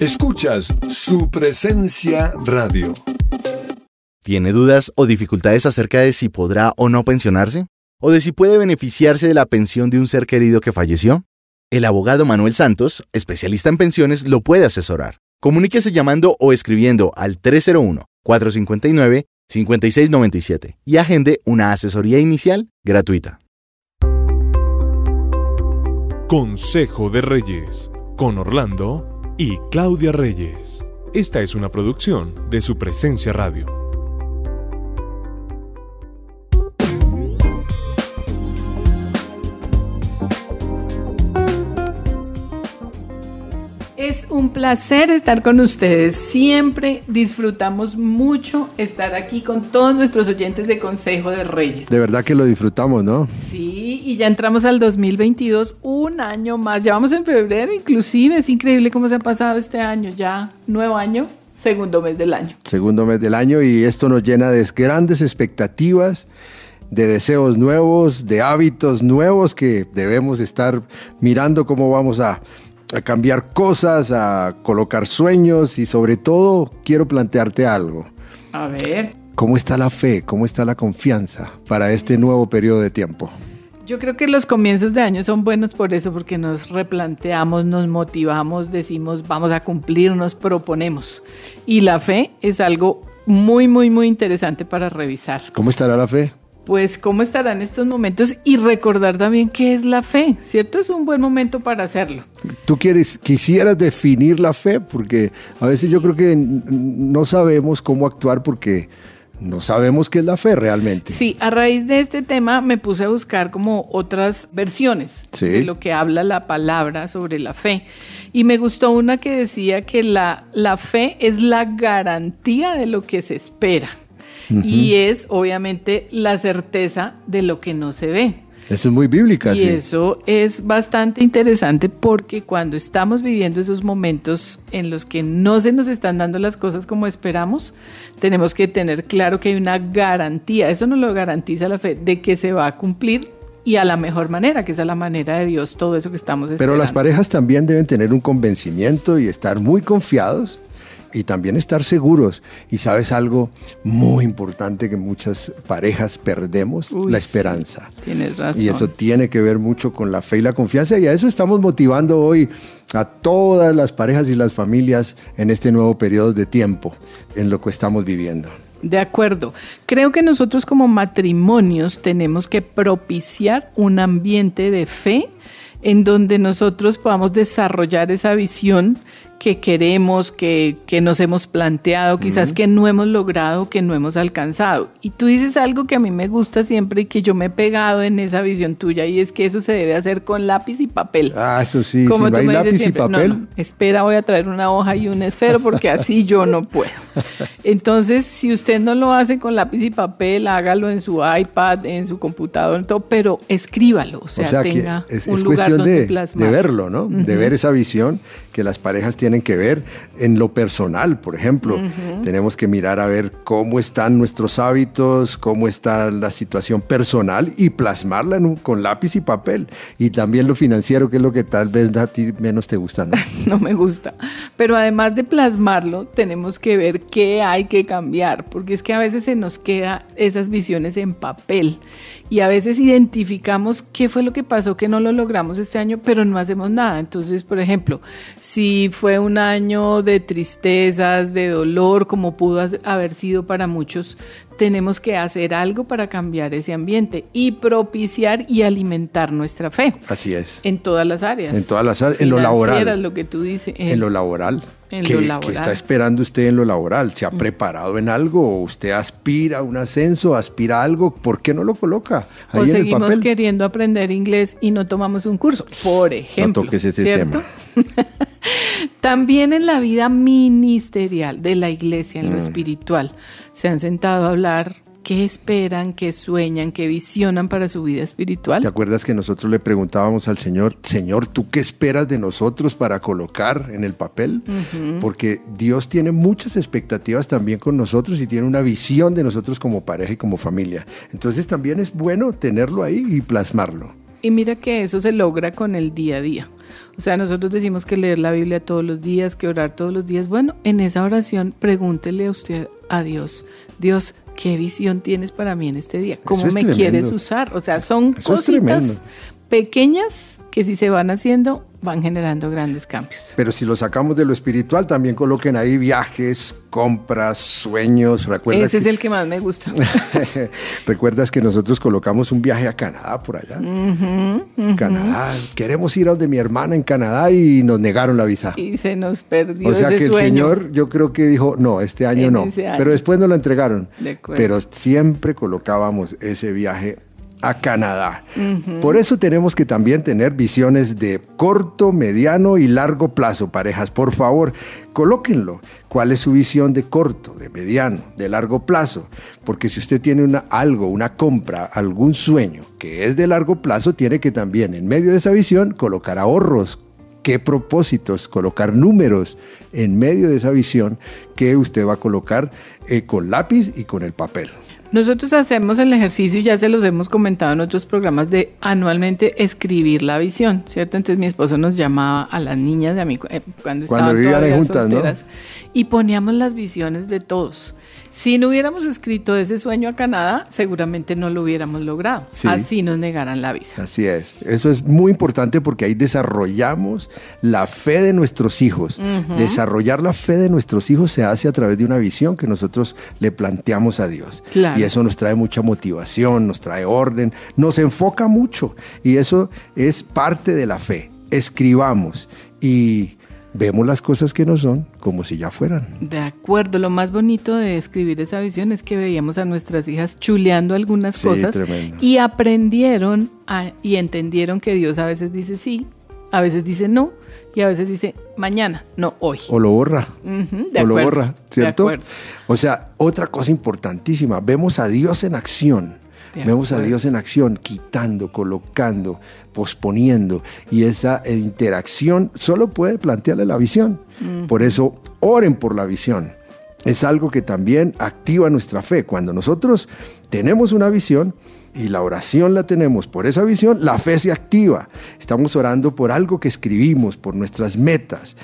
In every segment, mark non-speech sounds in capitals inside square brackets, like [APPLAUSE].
Escuchas su presencia radio. ¿Tiene dudas o dificultades acerca de si podrá o no pensionarse? ¿O de si puede beneficiarse de la pensión de un ser querido que falleció? El abogado Manuel Santos, especialista en pensiones, lo puede asesorar. Comuníquese llamando o escribiendo al 301-459-5697 y agende una asesoría inicial gratuita. Consejo de Reyes, con Orlando y Claudia Reyes. Esta es una producción de su presencia radio. Es un placer estar con ustedes. Siempre disfrutamos mucho estar aquí con todos nuestros oyentes de Consejo de Reyes. De verdad que lo disfrutamos, ¿no? Sí, y ya entramos al 2022, un año más. Ya vamos en febrero, inclusive. Es increíble cómo se ha pasado este año. Ya, nuevo año, segundo mes del año. Segundo mes del año y esto nos llena de grandes expectativas de deseos nuevos, de hábitos nuevos que debemos estar mirando cómo vamos a a cambiar cosas, a colocar sueños y sobre todo quiero plantearte algo. A ver. ¿Cómo está la fe? ¿Cómo está la confianza para este nuevo periodo de tiempo? Yo creo que los comienzos de año son buenos por eso, porque nos replanteamos, nos motivamos, decimos vamos a cumplir, nos proponemos. Y la fe es algo muy, muy, muy interesante para revisar. ¿Cómo estará la fe? pues cómo estarán estos momentos y recordar también qué es la fe, ¿cierto? Es un buen momento para hacerlo. ¿Tú quieres, quisieras definir la fe? Porque a veces yo creo que no sabemos cómo actuar porque no sabemos qué es la fe realmente. Sí, a raíz de este tema me puse a buscar como otras versiones de lo que habla la palabra sobre la fe. Y me gustó una que decía que la, la fe es la garantía de lo que se espera y es obviamente la certeza de lo que no se ve. Eso es muy bíblica. Y eso es bastante interesante porque cuando estamos viviendo esos momentos en los que no se nos están dando las cosas como esperamos, tenemos que tener claro que hay una garantía, eso nos lo garantiza la fe, de que se va a cumplir y a la mejor manera, que es a la manera de Dios, todo eso que estamos esperando. Pero las parejas también deben tener un convencimiento y estar muy confiados y también estar seguros. Y sabes algo muy importante que muchas parejas perdemos, la esperanza. tienes razón. Y eso tiene que ver mucho con la fe y la confianza y a eso estamos motivando hoy a todas las parejas y las familias en este nuevo periodo de tiempo en lo que estamos viviendo. De acuerdo. Creo que nosotros como matrimonios tenemos que propiciar un ambiente de fe en donde nosotros podamos desarrollar esa visión que queremos, que, nos hemos planteado, quizás que no hemos logrado, que no hemos alcanzado. Y tú dices algo que a mí me gusta siempre y que yo me he pegado en esa visión tuya y es que eso se debe hacer con lápiz y papel. Ah, eso sí, Como si no hay lápiz y papel. espera, voy a traer una hoja y un esfero porque así yo no puedo. [LAUGHS] Entonces, si usted no lo hace con lápiz y papel, hágalo en su iPad, en su computador, todo, pero escríbalo, o sea, tenga un lugar donde de, de verlo, ¿no? De ver esa visión que las parejas tienen que ver en lo personal, por ejemplo. Tenemos que mirar a ver cómo están nuestros hábitos, cómo está la situación personal y plasmarla con lápiz y papel. Y también lo financiero, que es lo que tal vez a ti menos te gusta. ¿no? [LAUGHS] no me gusta. Pero además de plasmarlo, tenemos que ver qué hay que cambiar, porque es que a veces se nos queda esas visiones en papel y a veces identificamos qué fue lo que pasó que no lo logramos este año, pero no hacemos nada. Entonces, por ejemplo, si fue un año de tristezas, de dolor, como pudo haber sido para muchos, tenemos que hacer algo para cambiar ese ambiente y propiciar y alimentar nuestra fe. Así es. En todas las áreas. En todas las áreas, en lo laboral. lo que tú dices. En, lo laboral. En ¿Qué, lo laboral. ¿Qué está esperando usted en lo laboral? ¿Se ha mm. preparado en algo? ¿Usted aspira a un ascenso? ¿Aspira a algo? ¿Por qué no lo coloca ahí o seguimos queriendo aprender inglés y no tomamos un curso, por ejemplo. No toques ese tema. [LAUGHS] También en la vida ministerial de la iglesia, en lo mm. espiritual, se han sentado a hablar qué esperan, qué sueñan, qué visionan para su vida espiritual. ¿Te acuerdas que nosotros le preguntábamos al Señor, Señor, ¿tú qué esperas de nosotros para colocar en el papel? Porque Dios tiene muchas expectativas también con nosotros y tiene una visión de nosotros como pareja y como familia. Entonces también es bueno tenerlo ahí y plasmarlo. Y mira que eso se logra con el día a día. O sea, nosotros decimos que leer la Biblia todos los días, que orar todos los días. Bueno, en esa oración pregúntele a usted a Dios, Dios, ¿qué visión tienes para mí en este día? ¿Cómo me quieres usar? O sea, son cositas pequeñas que si se van haciendo van generando grandes cambios. Pero si lo sacamos de lo espiritual, también coloquen ahí viajes, compras, sueños. ¿Recuerdas Ese es el que más me gusta. [LAUGHS] ¿Recuerdas que nosotros colocamos un viaje a Canadá por allá? Canadá. Queremos ir a donde mi hermana en Canadá y nos negaron la visa. Y se nos perdió. O sea que el Señor, yo creo que dijo, no, este año no. Pero después nos lo entregaron. Pero siempre colocábamos ese viaje a Canadá. Por eso tenemos que también tener visiones de corto, mediano y largo plazo, parejas. Por favor, colóquenlo. ¿Cuál es su visión de corto, de mediano, de largo plazo? Porque si usted tiene una, algo, una compra, algún sueño que es de largo plazo, tiene que también en medio de esa visión colocar ahorros, qué propósitos, colocar números en medio de esa visión que usted va a colocar eh, con lápiz y con el papel. Nosotros hacemos el ejercicio, ya se los hemos comentado en otros programas, de anualmente escribir la visión, ¿cierto? Entonces mi esposo nos llamaba a las niñas de a mí eh, cuando, estaban todavía juntas, solteras, y poníamos las visiones de todos. Si no hubiéramos escrito ese sueño a Canadá, seguramente no lo hubiéramos logrado. Así nos negaran la visa. Así es. Eso es muy importante porque ahí desarrollamos la fe de nuestros hijos. Desarrollar la fe de nuestros hijos se hace a través de una visión que nosotros le planteamos a Dios. Y eso nos trae mucha motivación, nos trae orden, nos enfoca mucho. Y eso es parte de la fe. Escribamos y vemos las cosas que no son como si ya fueran. De acuerdo, lo más bonito de escribir esa visión es que veíamos a nuestras hijas chuleando algunas cosas y aprendieron y entendieron que Dios a veces dice sí, a veces dice no y a veces dice mañana, no hoy. O lo borra. o lo borra, ¿cierto? O sea, otra cosa importantísima, vemos a Dios en acción Vemos a Dios en acción, quitando, colocando, posponiendo. Y esa interacción solo puede plantearle la visión. Por eso, oren por la visión. Es algo que también activa nuestra fe. Cuando nosotros tenemos una visión y la oración la tenemos por esa visión, la fe se activa. Estamos orando por algo que escribimos, por nuestras metas.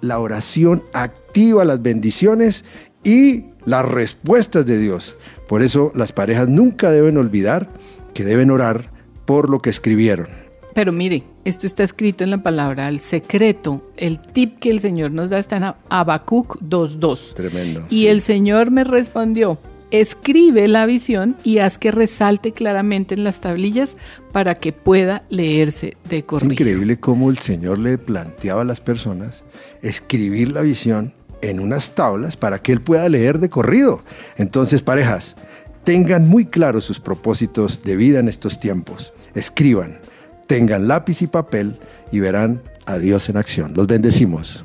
La oración activa las bendiciones y las respuestas de Dios. Por eso las parejas nunca deben olvidar que deben orar por lo que escribieron. Pero mire, esto está escrito en la palabra, el secreto, el tip que el Señor nos da está en Habacuc 2.2. Tremendo. Y el Señor me respondió, escribe la visión y haz que resalte claramente en las tablillas para que pueda leerse de corrido. Es increíble cómo el Señor le planteaba a las personas escribir la visión en unas tablas para que él pueda leer de corrido. Entonces, parejas, tengan muy claros sus propósitos de vida en estos tiempos. Escriban, tengan lápiz y papel y verán a Dios en acción. Los bendecimos.